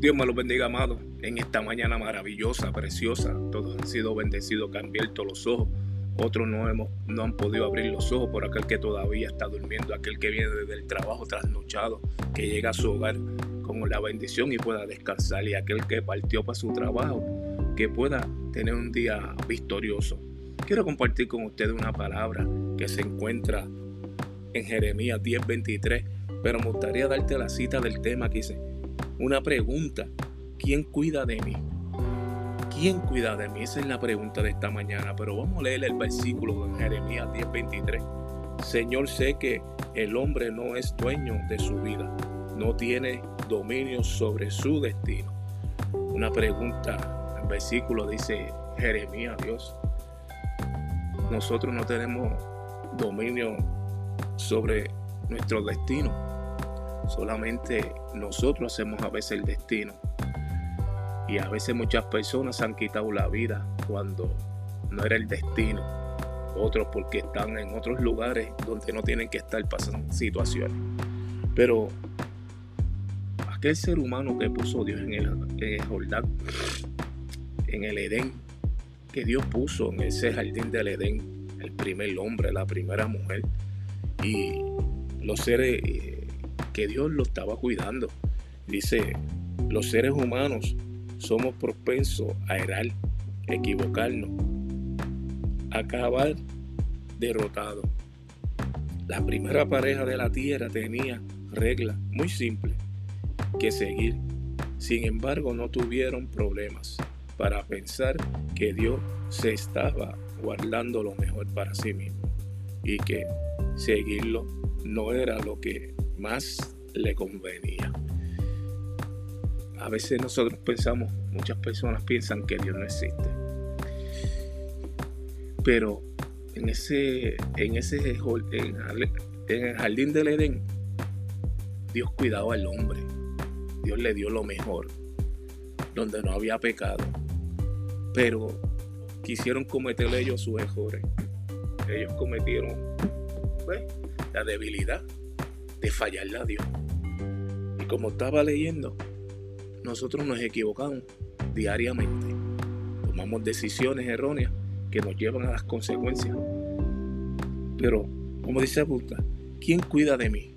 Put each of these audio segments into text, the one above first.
Dios me los bendiga, amado, en esta mañana maravillosa, preciosa. Todos han sido bendecidos, que han abierto los ojos. Otros no, hemos, no han podido abrir los ojos por aquel que todavía está durmiendo, aquel que viene desde el trabajo trasnochado, que llega a su hogar con la bendición y pueda descansar, y aquel que partió para su trabajo, que pueda tener un día victorioso. Quiero compartir con ustedes una palabra que se encuentra en Jeremías 10:23, pero me gustaría darte la cita del tema que dice, una pregunta, ¿quién cuida de mí? ¿Quién cuida de mí? Esa es la pregunta de esta mañana, pero vamos a leer el versículo de Jeremías 10:23. Señor, sé que el hombre no es dueño de su vida, no tiene dominio sobre su destino. Una pregunta, el versículo dice Jeremías, Dios, nosotros no tenemos dominio sobre nuestro destino. Solamente nosotros hacemos a veces el destino. Y a veces muchas personas han quitado la vida cuando no era el destino. Otros porque están en otros lugares donde no tienen que estar pasando situaciones. Pero aquel ser humano que puso Dios en el, en el Jordán, en el Edén, que Dios puso en ese jardín del Edén, el primer hombre, la primera mujer, y los seres eh, Dios lo estaba cuidando. Dice, los seres humanos somos propensos a errar, equivocarnos, acabar derrotado. La primera pareja de la tierra tenía reglas muy simples que seguir. Sin embargo, no tuvieron problemas para pensar que Dios se estaba guardando lo mejor para sí mismo y que seguirlo no era lo que más le convenía. A veces nosotros pensamos, muchas personas piensan que Dios no existe. Pero en ese, en ese en, el jardín del Edén, Dios cuidaba al hombre. Dios le dio lo mejor, donde no había pecado. Pero quisieron cometer ellos sus errores. Ellos cometieron pues, la debilidad de fallarle a Dios. Y como estaba leyendo, nosotros nos equivocamos diariamente. Tomamos decisiones erróneas que nos llevan a las consecuencias. Pero, como dice Buda, ¿quién cuida de mí?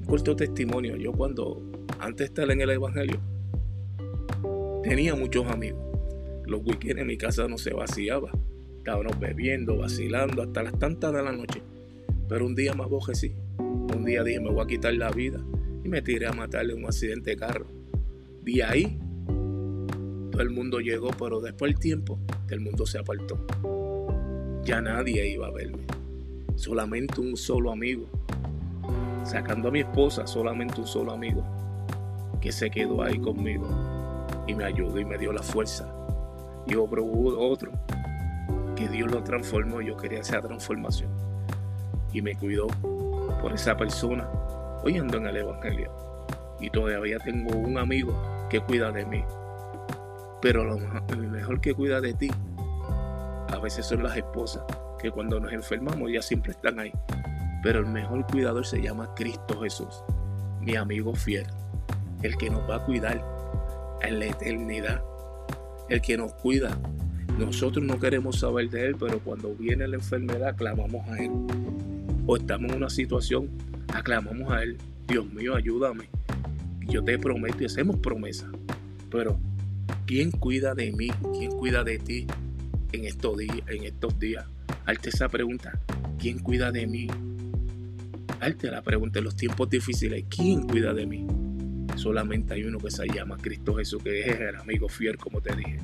Un corto testimonio. Yo cuando, antes de estar en el Evangelio, tenía muchos amigos. Los weekends en mi casa no se vaciaba. Estábamos bebiendo, vacilando hasta las tantas de la noche. Pero un día me sí Un día dije, me voy a quitar la vida. Y me tiré a matarle un accidente de carro. De ahí, todo el mundo llegó, pero después del tiempo, el mundo se apartó. Ya nadie iba a verme. Solamente un solo amigo. Sacando a mi esposa, solamente un solo amigo. Que se quedó ahí conmigo. Y me ayudó y me dio la fuerza. Y otro, otro que Dios lo transformó. Yo quería esa transformación y me cuidó por esa persona. Hoy ando en el Evangelio y todavía tengo un amigo que cuida de mí. Pero lo mejor que cuida de ti a veces son las esposas, que cuando nos enfermamos ya siempre están ahí. Pero el mejor cuidador se llama Cristo Jesús, mi amigo fiel, el que nos va a cuidar en la eternidad, el que nos cuida. Nosotros no queremos saber de Él, pero cuando viene la enfermedad clamamos a Él o estamos en una situación, aclamamos a Él, Dios mío, ayúdame. Yo te prometo y hacemos promesa. Pero, ¿quién cuida de mí? ¿Quién cuida de ti en estos días? En estos días? esa pregunta, ¿quién cuida de mí? Hazte la pregunta en los tiempos difíciles, ¿quién cuida de mí? Solamente hay uno que se llama Cristo Jesús, que es el amigo fiel, como te dije.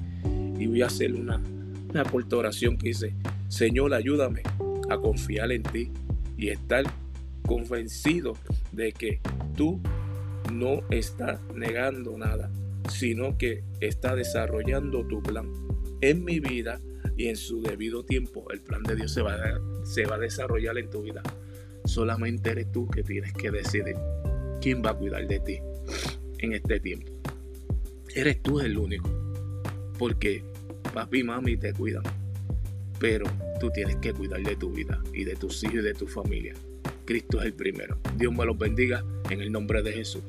Y voy a hacer una, una oración que dice, Señor, ayúdame a confiar en ti y estar convencido de que tú no estás negando nada, sino que estás desarrollando tu plan en mi vida y en su debido tiempo. El plan de Dios se va a, se va a desarrollar en tu vida. Solamente eres tú que tienes que decidir quién va a cuidar de ti en este tiempo. Eres tú el único. Porque papi y mami te cuidan. Pero tú tienes que cuidar de tu vida y de tus hijos y de tu familia. Cristo es el primero. Dios me los bendiga en el nombre de Jesús.